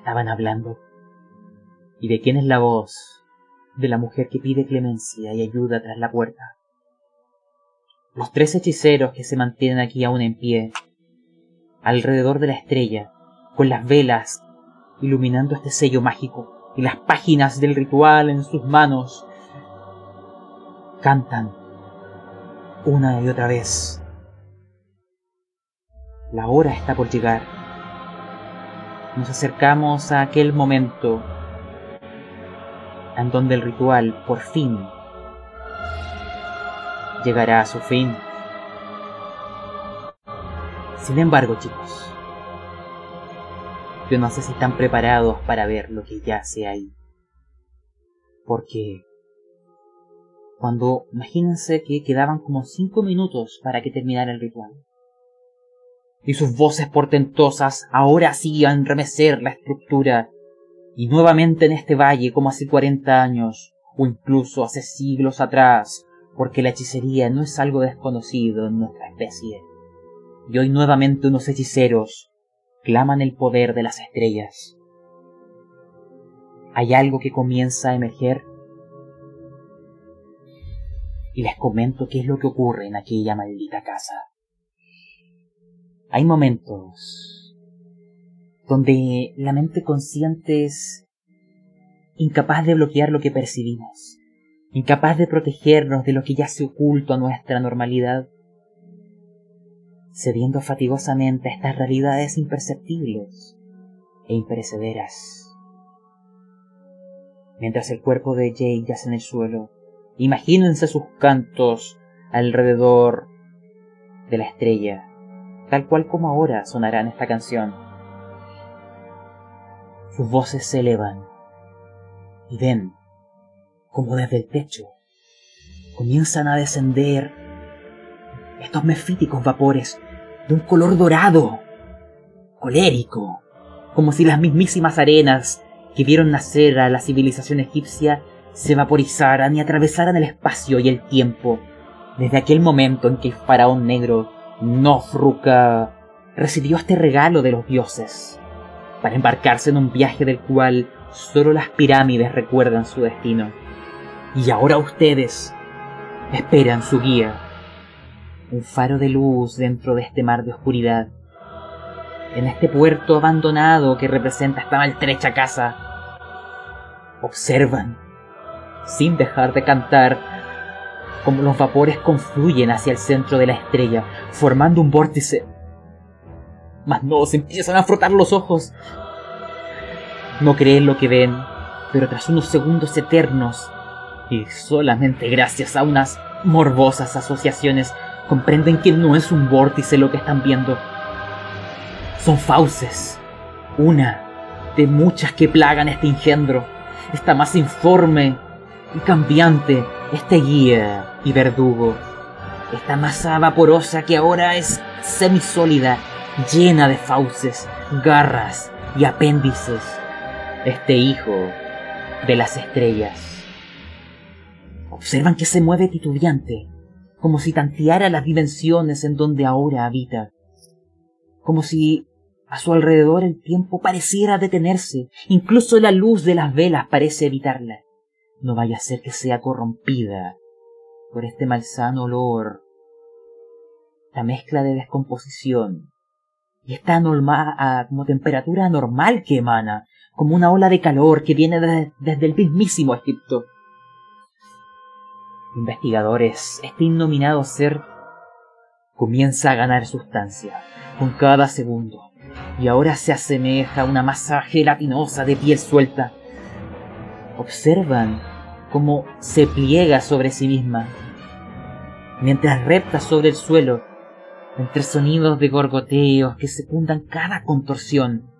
estaban hablando? ¿Y de quién es la voz? De la mujer que pide clemencia y ayuda tras la puerta. Los tres hechiceros que se mantienen aquí aún en pie, alrededor de la estrella, con las velas iluminando este sello mágico y las páginas del ritual en sus manos, cantan una y otra vez. La hora está por llegar. Nos acercamos a aquel momento en donde el ritual por fin llegará a su fin. Sin embargo, chicos, yo no sé si están preparados para ver lo que yace ahí. Porque cuando imagínense que quedaban como cinco minutos para que terminara el ritual. Y sus voces portentosas ahora sí a enremecer la estructura. Y nuevamente en este valle como hace cuarenta años, o incluso hace siglos atrás, porque la hechicería no es algo desconocido en nuestra especie. Y hoy nuevamente unos hechiceros claman el poder de las estrellas. Hay algo que comienza a emerger y les comento qué es lo que ocurre en aquella maldita casa. Hay momentos donde la mente consciente es incapaz de bloquear lo que percibimos, incapaz de protegernos de lo que yace oculto a nuestra normalidad, cediendo fatigosamente a estas realidades imperceptibles e imperecederas. Mientras el cuerpo de Jay yace en el suelo, Imagínense sus cantos alrededor de la estrella, tal cual como ahora sonará en esta canción. Sus voces se elevan y ven como desde el techo comienzan a descender estos mefíticos vapores de un color dorado, colérico, como si las mismísimas arenas que vieron nacer a la civilización egipcia se vaporizaran y atravesaran el espacio y el tiempo, desde aquel momento en que el faraón negro, Nofruka, recibió este regalo de los dioses, para embarcarse en un viaje del cual solo las pirámides recuerdan su destino. Y ahora ustedes esperan su guía, un faro de luz dentro de este mar de oscuridad, en este puerto abandonado que representa esta maltrecha casa. Observan sin dejar de cantar, como los vapores confluyen hacia el centro de la estrella, formando un vórtice. Mas no, se empiezan a frotar los ojos. No creen lo que ven, pero tras unos segundos eternos, y solamente gracias a unas morbosas asociaciones, comprenden que no es un vórtice lo que están viendo. Son fauces, una de muchas que plagan este engendro, esta más informe y cambiante, este guía y verdugo, esta masa vaporosa que ahora es semisólida, llena de fauces, garras y apéndices, este hijo de las estrellas. Observan que se mueve titubeante, como si tanteara las dimensiones en donde ahora habita, como si a su alrededor el tiempo pareciera detenerse, incluso la luz de las velas parece evitarla. No vaya a ser que sea corrompida por este malsano olor. La mezcla de descomposición y esta norma, como temperatura anormal que emana, como una ola de calor que viene desde el mismísimo Egipto. Investigadores, este innominado ser comienza a ganar sustancia con cada segundo y ahora se asemeja a una masa gelatinosa de piel suelta. Observan como se pliega sobre sí misma, mientras repta sobre el suelo, entre sonidos de gorgoteos que secundan cada contorsión,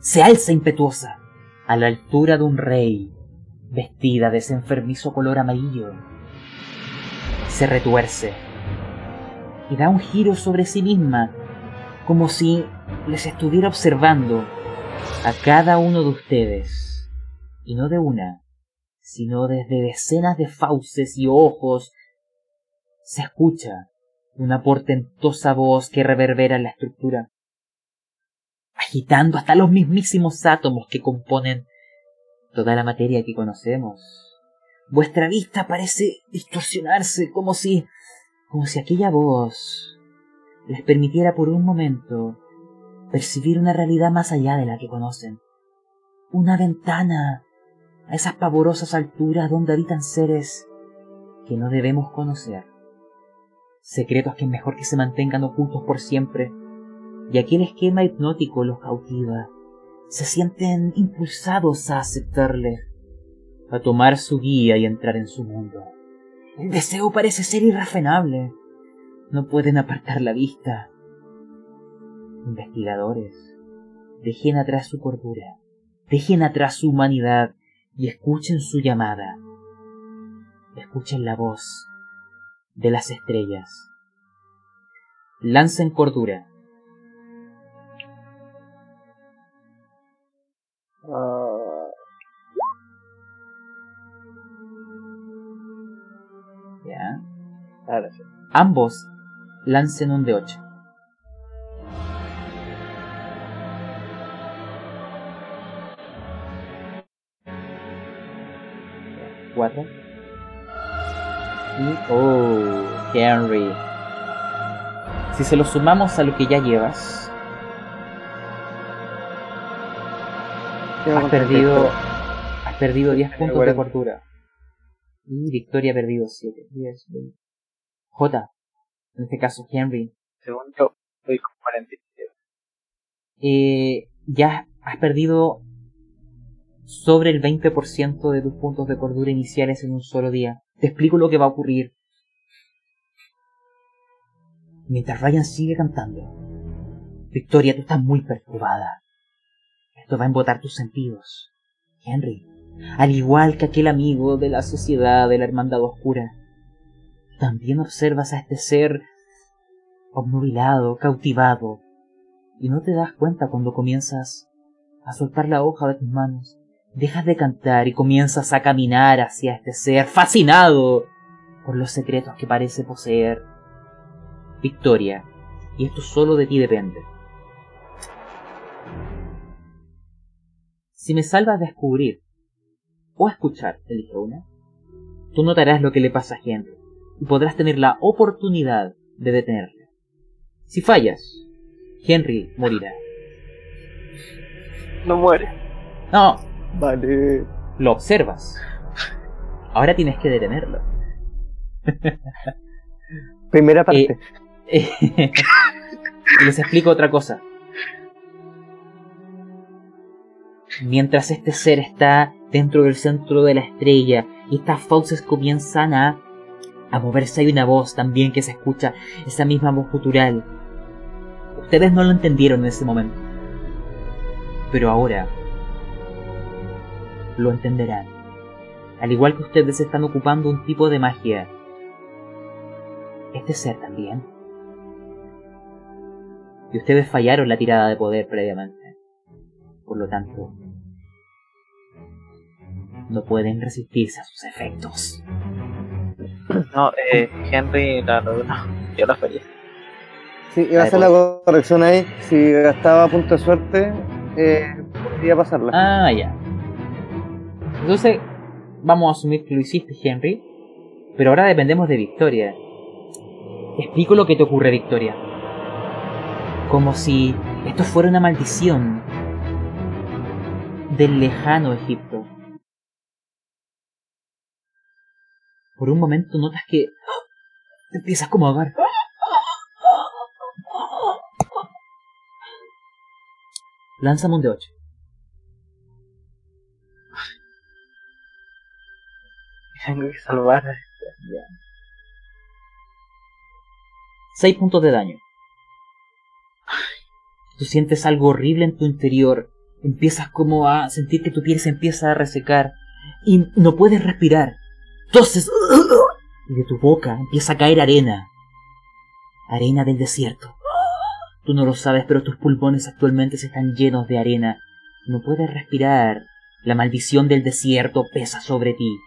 se alza impetuosa a la altura de un rey, vestida de ese enfermizo color amarillo. Se retuerce y da un giro sobre sí misma, como si les estuviera observando a cada uno de ustedes, y no de una, sino desde decenas de fauces y ojos se escucha una portentosa voz que reverbera en la estructura. Agitando hasta los mismísimos átomos que componen toda la materia que conocemos. Vuestra vista parece distorsionarse como si como si aquella voz les permitiera por un momento percibir una realidad más allá de la que conocen. Una ventana a esas pavorosas alturas donde habitan seres que no debemos conocer. Secretos que es mejor que se mantengan ocultos por siempre. Y aquí el esquema hipnótico los cautiva. Se sienten impulsados a aceptarle, a tomar su guía y entrar en su mundo. El deseo parece ser irrefrenable. No pueden apartar la vista. Investigadores, dejen atrás su cordura, dejen atrás su humanidad y escuchen su llamada. Escuchen la voz de las estrellas. Lancen cordura. Ya. Ambos lancen un de ocho. 4. Y, oh, Henry. Si se lo sumamos a lo que ya llevas, has perdido, has perdido 10 puntos de cordura. Y Victoria ha perdido 7. 10, J, en este caso Henry. Segundo, estoy con 47. Eh, ya has perdido sobre el 20% de tus puntos de cordura iniciales en un solo día. Te explico lo que va a ocurrir. Mientras Ryan sigue cantando. Victoria, tú estás muy perturbada. Esto va a embotar tus sentidos. Henry, al igual que aquel amigo de la sociedad de la Hermandad Oscura, también observas a este ser obnubilado, cautivado, y no te das cuenta cuando comienzas a soltar la hoja de tus manos. Dejas de cantar y comienzas a caminar hacia este ser, fascinado por los secretos que parece poseer. Victoria, y esto solo de ti depende. Si me salvas a descubrir o a escuchar, elige una, tú notarás lo que le pasa a Henry y podrás tener la oportunidad de detenerle. Si fallas, Henry morirá. No muere. No, Vale. lo observas. Ahora tienes que detenerlo. Primera parte. Eh, y les explico otra cosa. Mientras este ser está dentro del centro de la estrella y estas fauces comienzan a, a moverse, hay una voz también que se escucha, esa misma voz gutural. Ustedes no lo entendieron en ese momento. Pero ahora lo entenderán. Al igual que ustedes están ocupando un tipo de magia. Este ser también. Y ustedes fallaron la tirada de poder previamente. Por lo tanto, no pueden resistirse a sus efectos. No, eh, Henry, la, no, yo la fallé. Sí, iba a hacer la corrección ahí. Si gastaba punto de suerte, eh, podría pasarla. Ah, ya. Entonces, vamos a asumir que lo hiciste, Henry. Pero ahora dependemos de Victoria. Explico lo que te ocurre, Victoria. Como si esto fuera una maldición del lejano Egipto. Por un momento notas que te empiezas como a ahogar. Lánzame un de 8. Tengo que salvar. a- 6 puntos de daño. Tú sientes algo horrible en tu interior. Empiezas como a sentir que tu piel se empieza a resecar. Y no puedes respirar. Entonces... Y de tu boca empieza a caer arena. Arena del desierto. Tú no lo sabes, pero tus pulmones actualmente se están llenos de arena. No puedes respirar. La maldición del desierto pesa sobre ti.